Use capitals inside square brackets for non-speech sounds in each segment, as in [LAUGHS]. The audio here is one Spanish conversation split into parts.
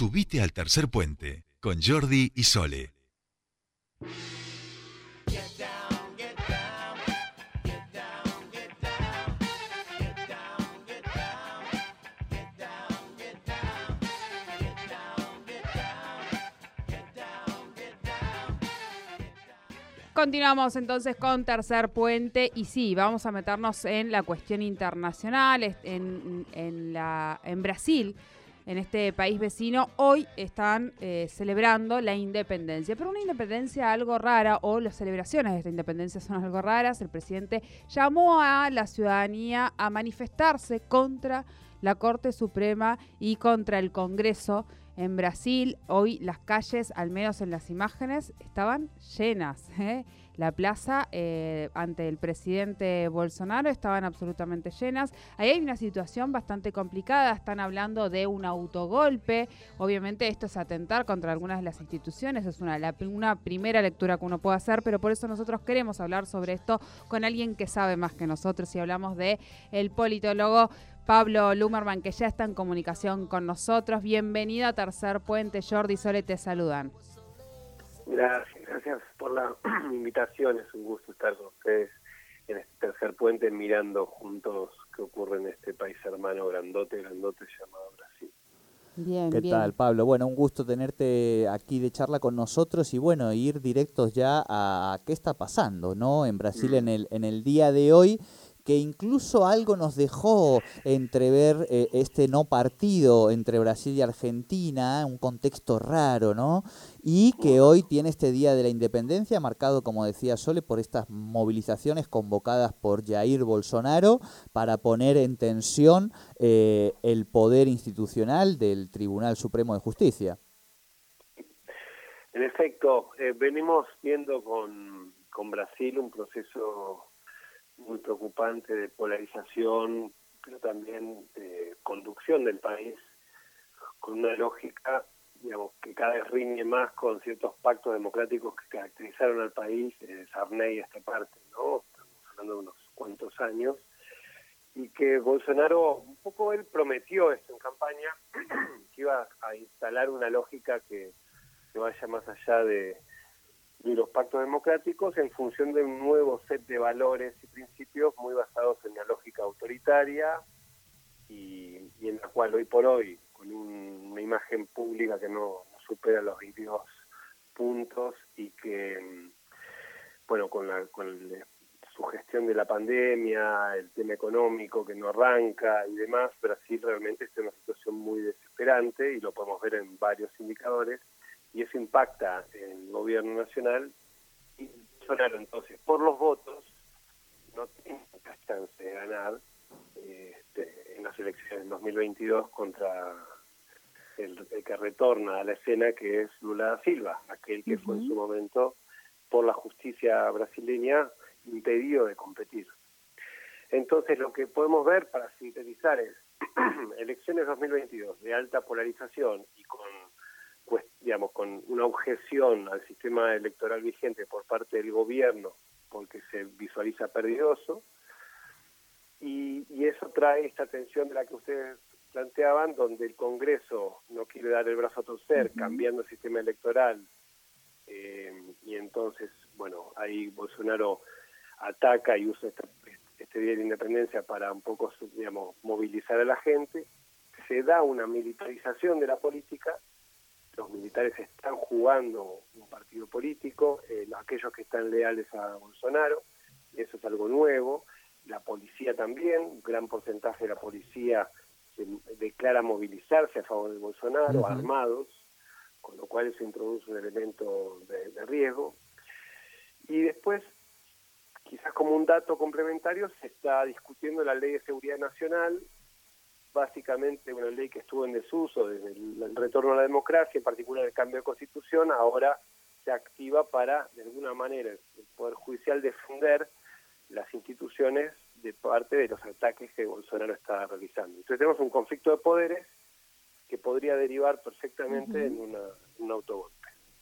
Subite al tercer puente con Jordi y Sole. Continuamos entonces con Tercer Puente y sí, vamos a meternos en la cuestión internacional, en, la, en Brasil, en este país vecino. Hoy están eh, celebrando la independencia, pero una independencia algo rara o las celebraciones de esta independencia son algo raras. El presidente llamó a la ciudadanía a manifestarse contra la Corte Suprema y contra el Congreso en Brasil, hoy las calles, al menos en las imágenes, estaban llenas. ¿eh? La plaza eh, ante el presidente Bolsonaro estaban absolutamente llenas. Ahí hay una situación bastante complicada. Están hablando de un autogolpe. Obviamente esto es atentar contra algunas de las instituciones. Es una, una primera lectura que uno puede hacer, pero por eso nosotros queremos hablar sobre esto con alguien que sabe más que nosotros. Y hablamos de el politólogo Pablo Lumerman, que ya está en comunicación con nosotros. Bienvenido a Tercer Puente. Jordi Sole te saludan. Gracias, gracias por la [CLEARS THROAT] invitación. Es un gusto estar con ustedes en este tercer puente mirando juntos qué ocurre en este país hermano grandote, grandote llamado Brasil. Bien, ¿Qué tal, Pablo? Bueno, un gusto tenerte aquí de charla con nosotros y bueno, ir directos ya a, qué está pasando, ¿no? En Brasil en el, en el día de hoy que incluso algo nos dejó entrever eh, este no partido entre Brasil y Argentina, un contexto raro, ¿no? Y que hoy tiene este Día de la Independencia marcado, como decía Sole, por estas movilizaciones convocadas por Jair Bolsonaro para poner en tensión eh, el poder institucional del Tribunal Supremo de Justicia. En efecto, eh, venimos viendo con, con Brasil un proceso muy preocupante de polarización, pero también de conducción del país, con una lógica digamos, que cada vez riñe más con ciertos pactos democráticos que caracterizaron al país, eh, Sarney esta parte, ¿no? Estamos hablando de unos cuantos años, y que Bolsonaro, un poco él prometió esto en campaña, [CLEARS THROAT] que iba a instalar una lógica que vaya más allá de, y los pactos democráticos en función de un nuevo set de valores y principios muy basados en la lógica autoritaria y, en la cual hoy por hoy, con una imagen pública que no, supera los 22 puntos y que, bueno, con, la, con su gestión de la pandemia, el tema económico que no arranca y demás, Brasil realmente está en una situación muy desesperante y lo podemos ver en varios indicadores y eso impacta en gobierno nacional y Bolsonaro entonces por los votos no tiene mucha chance de ganar este, en las elecciones del 2022 contra el, que retorna a la escena que es Lula da Silva, aquel que fue en su momento por la justicia brasileña impedido de competir. Entonces lo que podemos ver para sintetizar es [CLEARS THROAT] elecciones 2022 de alta polarización y con digamos, con una objeción al sistema electoral vigente por parte del gobierno, porque se visualiza perdidoso, y, eso trae esta tensión de la que ustedes planteaban, donde el Congreso no quiere dar el brazo a torcer, cambiando el sistema electoral, eh, y entonces, bueno, ahí Bolsonaro ataca y usa este, este Día de Independencia para un poco, digamos, movilizar a la gente, se da una militarización de la política los militares están jugando un partido político, eh, aquellos que están leales a Bolsonaro, eso es algo nuevo, la policía también, un gran porcentaje de la policía se declara movilizarse a favor de Bolsonaro, armados, con lo cual eso introduce un elemento de riesgo. Y después, quizás como un dato complementario, se está discutiendo la ley de seguridad nacional, básicamente una ley que estuvo en desuso desde el, retorno a la democracia, en particular el cambio de constitución, ahora se activa para, de alguna manera, el Poder Judicial defender las instituciones de parte de los ataques que Bolsonaro está realizando. Entonces tenemos un conflicto de poderes que podría derivar perfectamente en una, un autogolpe.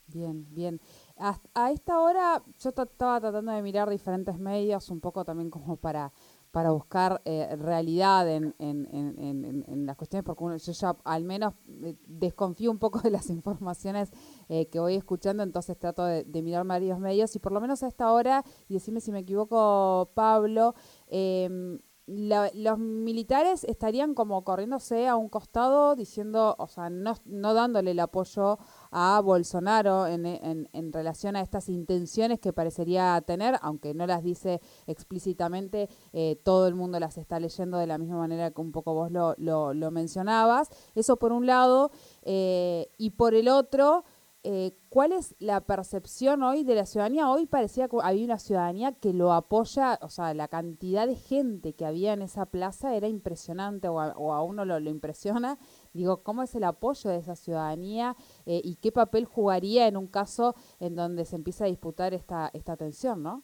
Bien, bien. A, esta hora yo estaba tratando de mirar diferentes medios, un poco también como para para buscar eh, realidad en, en, en, en, las cuestiones, porque yo ya al menos eh, desconfío un poco de las informaciones eh, que voy escuchando, entonces trato de, mirar varios medios y por lo menos a esta hora, y decime si me equivoco, Pablo, eh, los militares estarían como corriéndose a un costado diciendo, o sea, no, no dándole el apoyo a Bolsonaro en, en, en, relación a estas intenciones que parecería tener, aunque no las dice explícitamente, eh, todo el mundo las está leyendo de la misma manera que un poco vos lo, lo, lo mencionabas. Eso por un lado, eh, y por el otro, eh, ¿cuál es la percepción hoy de la ciudadanía? Hoy parecía que había una ciudadanía que lo apoya, o sea, la cantidad de gente que había en esa plaza era impresionante o a, uno lo, impresiona. Digo, ¿cómo es el apoyo de esa ciudadanía eh, y qué papel jugaría en un caso en donde se empieza a disputar esta, esta tensión, no?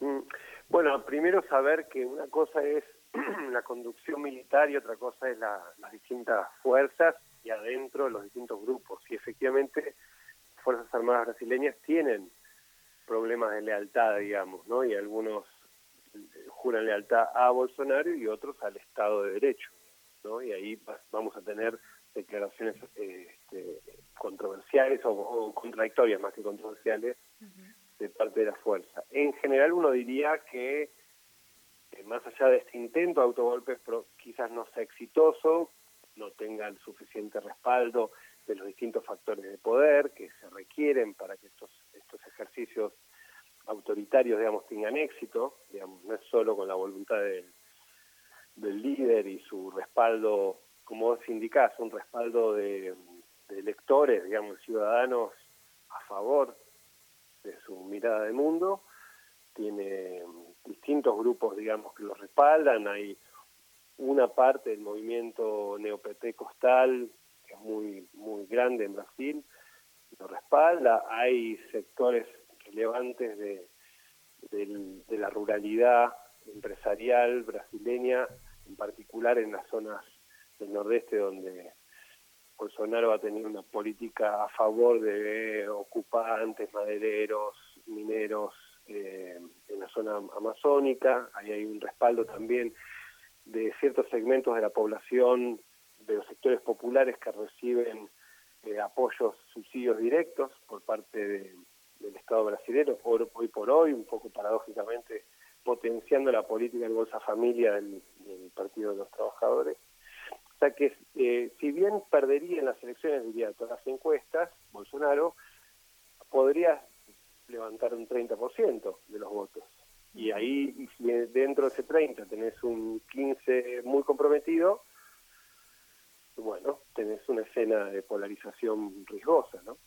Mm, bueno, primero saber que una cosa es [CLEARS THROAT] la conducción militar y otra cosa es las distintas fuerzas y adentro los distintos grupos. Y efectivamente Fuerzas Armadas brasileñas tienen problemas de lealtad, digamos, ¿no? Y algunos eh, juran lealtad a Bolsonaro y otros al Estado de Derecho, ¿no? Y ahí vamos a tener declaraciones este, controversiales o, contradictorias más que controversiales de parte de la fuerza. En general uno diría que más allá de este intento de autogolpe quizás no sea exitoso, no tenga el suficiente respaldo de los distintos factores de poder que se requieren para que estos, estos ejercicios autoritarios, digamos, tengan éxito, digamos, no es solo con la voluntad del, del líder y su respaldo, como vos indicás, un respaldo de, electores, digamos, ciudadanos a favor de su mirada de mundo, tiene distintos grupos, digamos, que lo respaldan, hay una parte del movimiento neopentecostal que es muy, muy grande en Brasil, lo respalda. Hay sectores relevantes de, de, la ruralidad empresarial brasileña, en particular en las zonas del nordeste donde Bolsonaro ha tenido una política a favor de ocupantes, madereros, mineros eh, en la zona amazónica. Ahí hay un respaldo también de ciertos segmentos de la población de los sectores populares que reciben eh, apoyos, subsidios directos por parte del Estado brasileño, hoy por hoy, un poco paradójicamente potenciando la política del Bolsa Familia del, Partido de los Trabajadores. O sea que eh, si bien perdería en las elecciones, diría todas las encuestas, Bolsonaro podría levantar un 30% de los votos. Y ahí, dentro de ese 30 tenés un 15 muy comprometido, bueno, tenés una escena de polarización riesgosa, ¿no?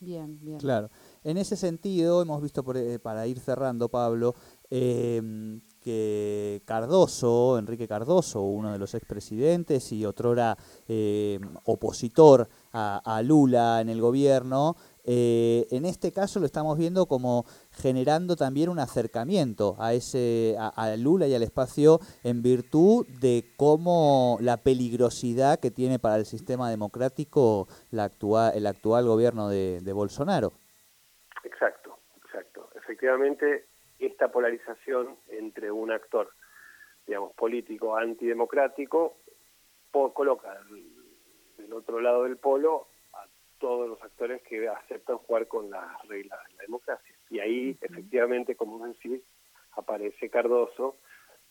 Bien, bien. Claro. En ese sentido, hemos visto, por, eh, para ir cerrando, Pablo, eh, que Cardoso, Enrique Cardoso, uno de los expresidentes y otrora eh, opositor a, a, Lula en el gobierno, eh, en este caso lo estamos viendo como generando también un acercamiento a ese a, Lula y al espacio en virtud de cómo la peligrosidad que tiene para el sistema democrático la el actual gobierno de, Bolsonaro. Exacto, exacto. Efectivamente, esta polarización entre un actor, digamos, político antidemocrático, coloca del otro lado del polo todos los actores que aceptan jugar con las reglas de la democracia. Y ahí, efectivamente, como decís, aparece Cardoso,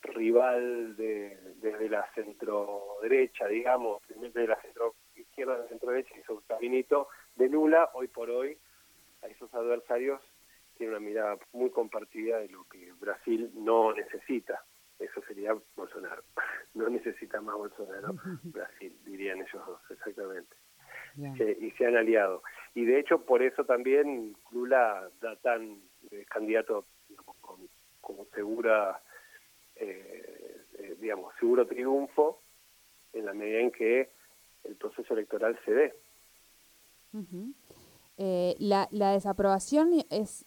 rival de, desde la centro derecha, digamos, desde la centro izquierda, la centro derecha, y su caminito de Lula, hoy por hoy, a esos adversarios tiene una mirada muy compartida de lo que Brasil no necesita. Eso sería Bolsonaro. [LAUGHS] No necesita más Bolsonaro, Brasil, dirían ellos dos, exactamente. Y se han aliado. Y de hecho, por eso también Lula da tan eh, candidato como segura, eh, eh, digamos, seguro triunfo en la medida en que el proceso electoral se dé. la, la desaprobación es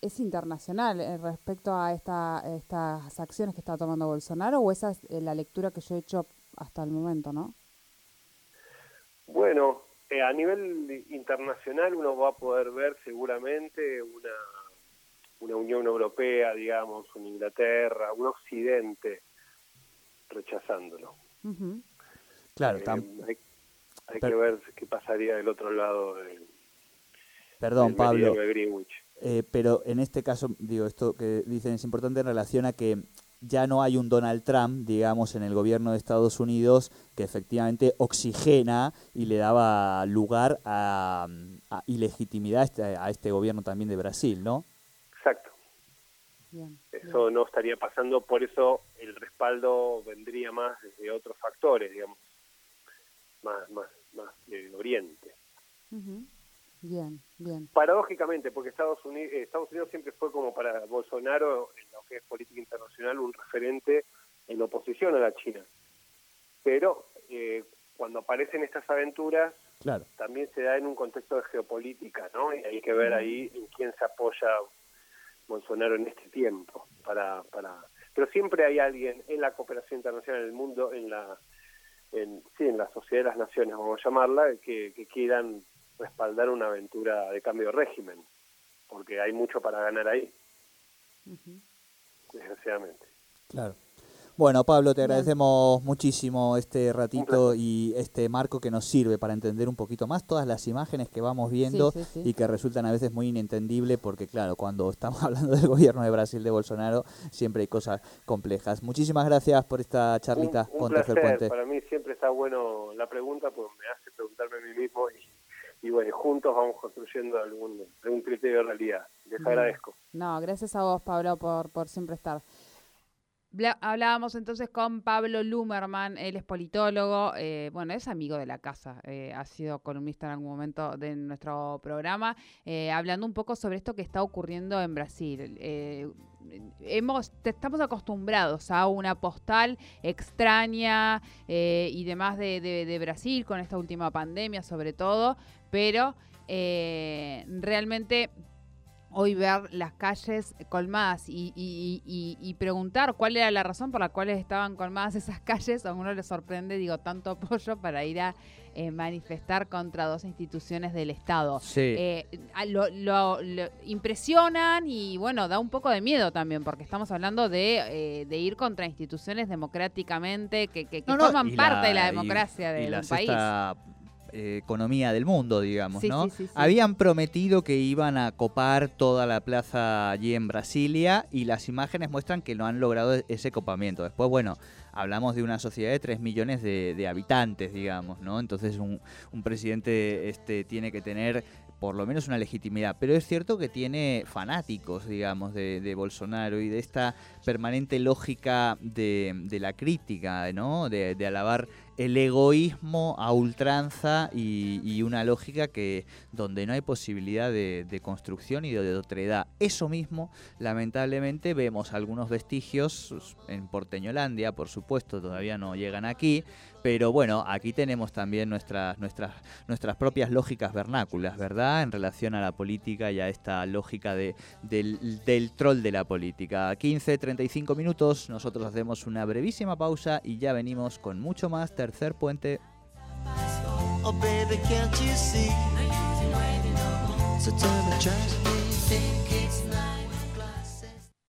es internacional eh, respecto a esta, estas acciones que está tomando Bolsonaro o esa es eh, la lectura que yo he hecho hasta el momento, ¿no? Eh, a nivel internacional uno va a poder ver seguramente una una Unión Europea, digamos, una Inglaterra, un Occidente rechazándolo. Claro, eh, hay, que ver qué pasaría del otro lado del, Perdón, Pablo. Eh, pero en este caso, digo, esto que dicen es importante en relación a que ya no hay un Donald Trump, digamos, en el gobierno de Estados Unidos que efectivamente oxigena y le daba lugar a, a ilegitimidad a este, a este gobierno también de Brasil, ¿no? Exacto. eso no estaría pasando, por eso el respaldo vendría más desde otros factores, digamos, más, más, más del Oriente. Bien, bien. Paradójicamente, porque Estados Unidos, eh, Estados Unidos siempre fue como para Bolsonaro, en lo que es política internacional, un referente en oposición a la China. Pero eh, cuando aparecen estas aventuras, claro. también se da en un contexto de geopolítica, ¿no? Y hay que ver ahí en quién se apoya Bolsonaro en este tiempo. para, para Pero siempre hay alguien en la cooperación internacional, en el mundo, en la, en, sí, en la sociedad de las naciones, vamos a llamarla, que, que quieran respaldar una aventura de cambio de régimen, porque hay mucho para ganar ahí, desgraciadamente. Claro. Bueno, Pablo, te agradecemos muchísimo este ratito y este marco que nos sirve para entender un poquito más todas las imágenes que vamos viendo y que resultan a veces muy inentendibles porque, claro, cuando estamos [LAUGHS] hablando del gobierno de Brasil de Bolsonaro, siempre hay cosas complejas. Muchísimas gracias por esta charlita con Tercer Puente. Para mí siempre está bueno la pregunta, porque me hace preguntarme a mí mismo y y bueno, juntos vamos construyendo algún, algún criterio de realidad. Les agradezco. No, gracias a vos, Pablo, por, por siempre estar. Hablábamos entonces con Pablo Lumerman, él es politólogo, eh, bueno, es amigo de la casa, eh, ha sido columnista en algún momento de nuestro programa, eh, hablando un poco sobre esto que está ocurriendo en Brasil. hemos, estamos acostumbrados a una postal extraña y demás de, de Brasil con esta última pandemia sobre todo, pero realmente hoy ver las calles colmadas y, preguntar cuál era la razón por la cual estaban colmadas esas [LAUGHS] calles, a uno le sorprende, digo, tanto apoyo para ir a eh, manifestar contra dos instituciones del Estado. Eh, lo, impresionan y bueno, da un poco de miedo también, porque estamos hablando de, eh, ir contra instituciones democráticamente que, que, forman parte de la democracia del país eh, economía del mundo, digamos, ¿no? Habían prometido que iban a copar toda la plaza allí en Brasilia y las imágenes muestran que no han logrado ese copamiento. Después, bueno, hablamos de una sociedad de 3 millones de, habitantes, digamos, ¿no? Entonces un, presidente este, tiene que tener por lo menos una legitimidad. Pero es cierto que tiene fanáticos, digamos, de, Bolsonaro y de esta permanente lógica de, la crítica, ¿no? De, de alabar el egoísmo a ultranza y, una lógica que donde no hay posibilidad de, construcción y de, otredad. Eso mismo, lamentablemente, vemos algunos vestigios en Porteñolandia, por supuesto, todavía no llegan aquí, pero bueno, aquí tenemos también nuestras, nuestras, nuestras propias lógicas vernáculas, ¿verdad? En relación a la política y a esta lógica de, del, del troll de la política. 15, 35 minutos, nosotros hacemos una brevísima pausa y ya venimos con mucho más tercer puente. Oh, baby,